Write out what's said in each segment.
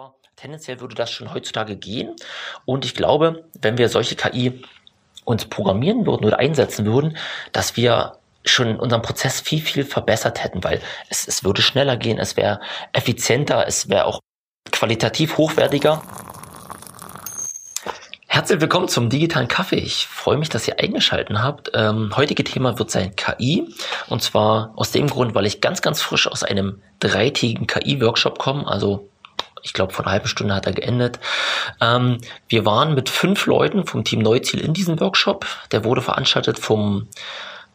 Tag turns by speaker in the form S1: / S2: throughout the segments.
S1: aber tendenziell würde das schon heutzutage gehen. Und ich glaube, wenn wir solche KI uns programmieren würden oder einsetzen würden, dass wir schon unseren Prozess viel, viel verbessert hätten, weil es, es würde schneller gehen, es wäre effizienter, es wäre auch qualitativ hochwertiger. Herzlich willkommen zum digitalen Kaffee. Ich freue mich, dass ihr eingeschalten habt. Ähm, heutige Thema wird sein KI. Und zwar aus dem Grund, weil ich ganz, ganz frisch aus einem dreitägigen KI-Workshop komme. Also ich glaube, vor einer halben Stunde hat er geendet. Ähm, wir waren mit fünf Leuten vom Team Neuziel in diesem Workshop. Der wurde veranstaltet vom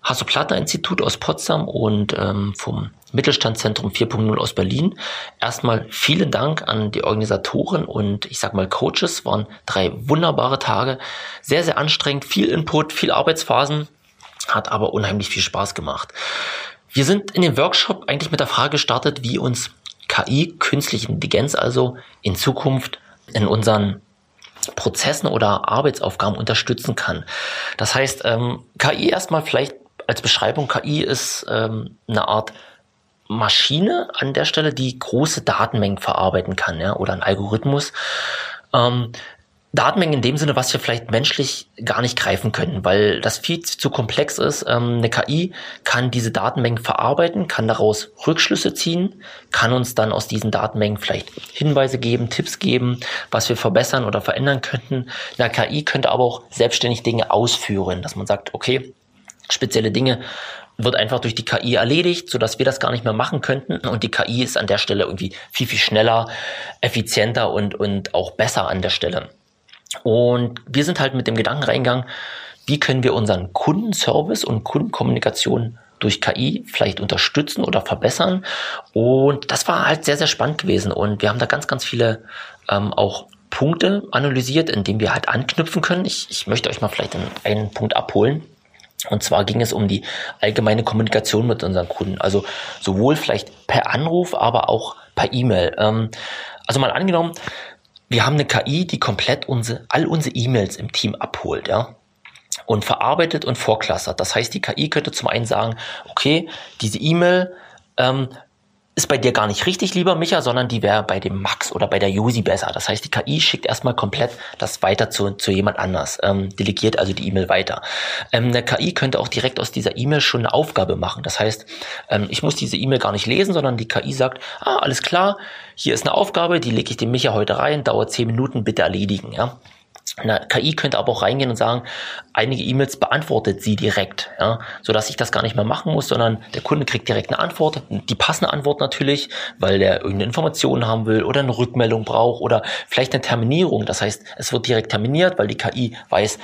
S1: Hasso-Plattner-Institut aus Potsdam und ähm, vom Mittelstandszentrum 4.0 aus Berlin. Erstmal vielen Dank an die Organisatoren und ich sag mal Coaches. Waren drei wunderbare Tage. Sehr, sehr anstrengend, viel Input, viel Arbeitsphasen. Hat aber unheimlich viel Spaß gemacht. Wir sind in dem Workshop eigentlich mit der Frage gestartet, wie uns KI, künstliche Intelligenz also, in Zukunft in unseren Prozessen oder Arbeitsaufgaben unterstützen kann. Das heißt, ähm, KI erstmal vielleicht als Beschreibung, KI ist ähm, eine Art Maschine an der Stelle, die große Datenmengen verarbeiten kann, ja, oder ein Algorithmus. Ähm, Datenmengen in dem Sinne, was wir vielleicht menschlich gar nicht greifen können, weil das viel zu komplex ist. Ähm, eine KI kann diese Datenmengen verarbeiten, kann daraus Rückschlüsse ziehen, kann uns dann aus diesen Datenmengen vielleicht Hinweise geben, Tipps geben, was wir verbessern oder verändern könnten. Eine KI könnte aber auch selbstständig Dinge ausführen, dass man sagt, okay, spezielle Dinge wird einfach durch die KI erledigt, so dass wir das gar nicht mehr machen könnten. Und die KI ist an der Stelle irgendwie viel, viel schneller, effizienter und, und auch besser an der Stelle. Und wir sind halt mit dem Gedanken reingegangen, wie können wir unseren Kundenservice und Kundenkommunikation durch KI vielleicht unterstützen oder verbessern. Und das war halt sehr, sehr spannend gewesen. Und wir haben da ganz, ganz viele ähm, auch Punkte analysiert, in denen wir halt anknüpfen können. Ich, ich möchte euch mal vielleicht einen Punkt abholen. Und zwar ging es um die allgemeine Kommunikation mit unseren Kunden. Also sowohl vielleicht per Anruf, aber auch per E-Mail. Ähm, also mal angenommen, wir haben eine KI, die komplett unsere, all unsere E-Mails im Team abholt, ja. Und verarbeitet und vorklassert. Das heißt, die KI könnte zum einen sagen, okay, diese E-Mail ähm, ist bei dir gar nicht richtig, lieber Micha, sondern die wäre bei dem Max oder bei der Josi besser. Das heißt, die KI schickt erstmal komplett das weiter zu, zu jemand anders, ähm, delegiert also die E-Mail weiter. Ähm, eine KI könnte auch direkt aus dieser E-Mail schon eine Aufgabe machen. Das heißt, ähm, ich muss diese E-Mail gar nicht lesen, sondern die KI sagt, ah, alles klar, hier ist eine Aufgabe, die lege ich dem Micha heute rein, dauert zehn Minuten, bitte erledigen. Ja? Eine KI könnte aber auch reingehen und sagen, einige E-Mails beantwortet sie direkt, ja, so dass ich das gar nicht mehr machen muss, sondern der Kunde kriegt direkt eine Antwort, die passende Antwort natürlich, weil der irgendeine Information haben will oder eine Rückmeldung braucht oder vielleicht eine Terminierung. Das heißt, es wird direkt terminiert, weil die KI weiß,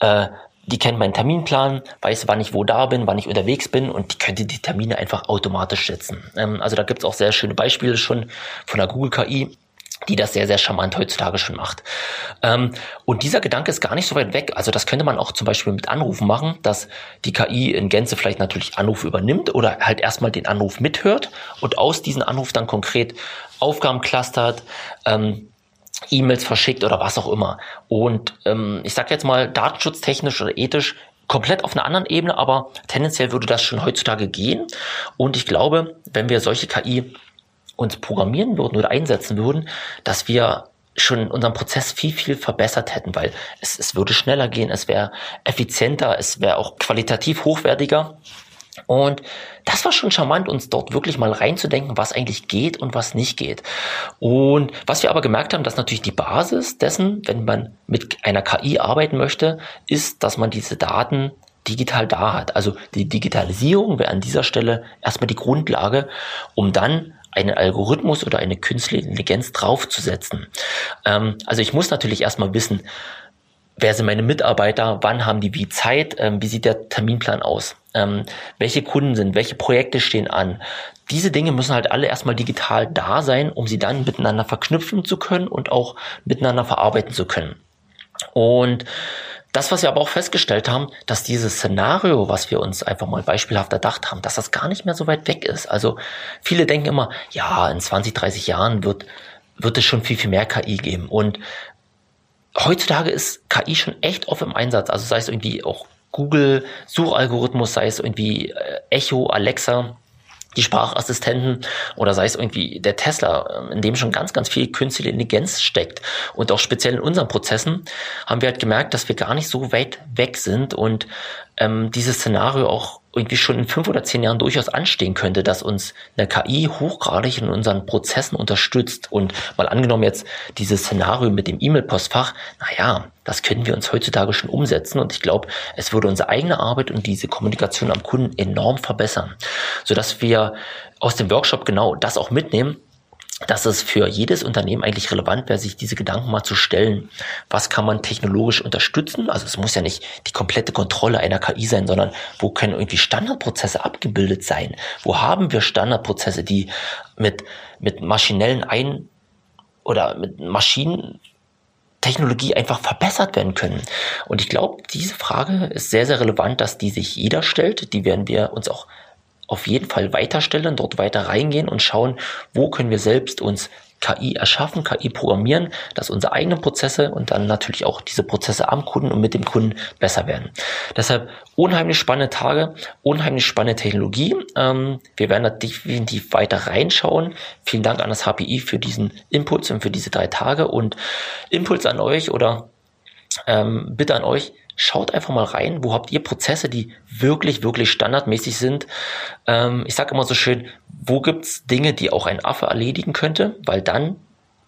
S1: äh, die kennt meinen Terminplan, weiß, wann ich wo da bin, wann ich unterwegs bin und die könnte die Termine einfach automatisch setzen. Ähm, also da gibt es auch sehr schöne Beispiele schon von der Google KI, die das sehr, sehr charmant heutzutage schon macht. Ähm, und dieser Gedanke ist gar nicht so weit weg. Also das könnte man auch zum Beispiel mit Anrufen machen, dass die KI in Gänze vielleicht natürlich Anruf übernimmt oder halt erstmal den Anruf mithört und aus diesem Anruf dann konkret Aufgaben clustert, ähm, E-Mails verschickt oder was auch immer. Und ähm, ich sage jetzt mal datenschutztechnisch oder ethisch komplett auf einer anderen Ebene, aber tendenziell würde das schon heutzutage gehen. Und ich glaube, wenn wir solche KI uns programmieren würden oder einsetzen würden, dass wir schon unseren Prozess viel, viel verbessert hätten, weil es, es würde schneller gehen, es wäre effizienter, es wäre auch qualitativ hochwertiger. Und das war schon charmant, uns dort wirklich mal reinzudenken, was eigentlich geht und was nicht geht. Und was wir aber gemerkt haben, dass natürlich die Basis dessen, wenn man mit einer KI arbeiten möchte, ist, dass man diese Daten digital da hat. Also die Digitalisierung wäre an dieser Stelle erstmal die Grundlage, um dann einen Algorithmus oder eine künstliche Intelligenz draufzusetzen. Ähm, also ich muss natürlich erstmal wissen, wer sind meine Mitarbeiter, wann haben die wie Zeit, ähm, wie sieht der Terminplan aus, ähm, welche Kunden sind, welche Projekte stehen an. Diese Dinge müssen halt alle erstmal digital da sein, um sie dann miteinander verknüpfen zu können und auch miteinander verarbeiten zu können. Und das, was wir aber auch festgestellt haben, dass dieses Szenario, was wir uns einfach mal beispielhaft erdacht haben, dass das gar nicht mehr so weit weg ist. Also viele denken immer, ja, in 20, 30 Jahren wird, wird es schon viel, viel mehr KI geben. Und heutzutage ist KI schon echt oft im Einsatz. Also sei es irgendwie auch Google Suchalgorithmus, sei es irgendwie äh, Echo, Alexa. Die Sprachassistenten oder sei es irgendwie der Tesla, in dem schon ganz, ganz viel künstliche Intelligenz steckt. Und auch speziell in unseren Prozessen haben wir halt gemerkt, dass wir gar nicht so weit weg sind und ähm, dieses Szenario auch irgendwie schon in fünf oder zehn Jahren durchaus anstehen könnte, dass uns eine KI hochgradig in unseren Prozessen unterstützt. Und mal angenommen jetzt dieses Szenario mit dem E-Mail-Postfach, naja, das können wir uns heutzutage schon umsetzen. Und ich glaube, es würde unsere eigene Arbeit und diese Kommunikation am Kunden enorm verbessern, sodass wir aus dem Workshop genau das auch mitnehmen, dass es für jedes Unternehmen eigentlich relevant wäre, sich diese Gedanken mal zu stellen. Was kann man technologisch unterstützen? Also es muss ja nicht die komplette Kontrolle einer KI sein, sondern wo können irgendwie Standardprozesse abgebildet sein? Wo haben wir Standardprozesse, die mit, mit maschinellen Ein- oder mit Maschinentechnologie einfach verbessert werden können. Und ich glaube, diese Frage ist sehr, sehr relevant, dass die sich jeder stellt. Die werden wir uns auch auf jeden Fall weiterstellen, dort weiter reingehen und schauen, wo können wir selbst uns KI erschaffen, KI programmieren, dass unsere eigenen Prozesse und dann natürlich auch diese Prozesse am Kunden und mit dem Kunden besser werden. Deshalb unheimlich spannende Tage, unheimlich spannende Technologie. Ähm, wir werden da definitiv weiter reinschauen. Vielen Dank an das HPI für diesen Impuls und für diese drei Tage und Impuls an euch oder ähm, bitte an euch, schaut einfach mal rein, wo habt ihr Prozesse, die wirklich, wirklich standardmäßig sind. Ähm, ich sage immer so schön, wo gibt's Dinge, die auch ein Affe erledigen könnte, weil dann,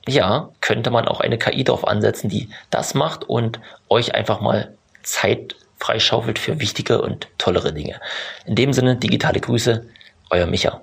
S1: ja, könnte man auch eine KI drauf ansetzen, die das macht und euch einfach mal Zeit freischaufelt für wichtige und tollere Dinge. In dem Sinne, digitale Grüße, euer Micha.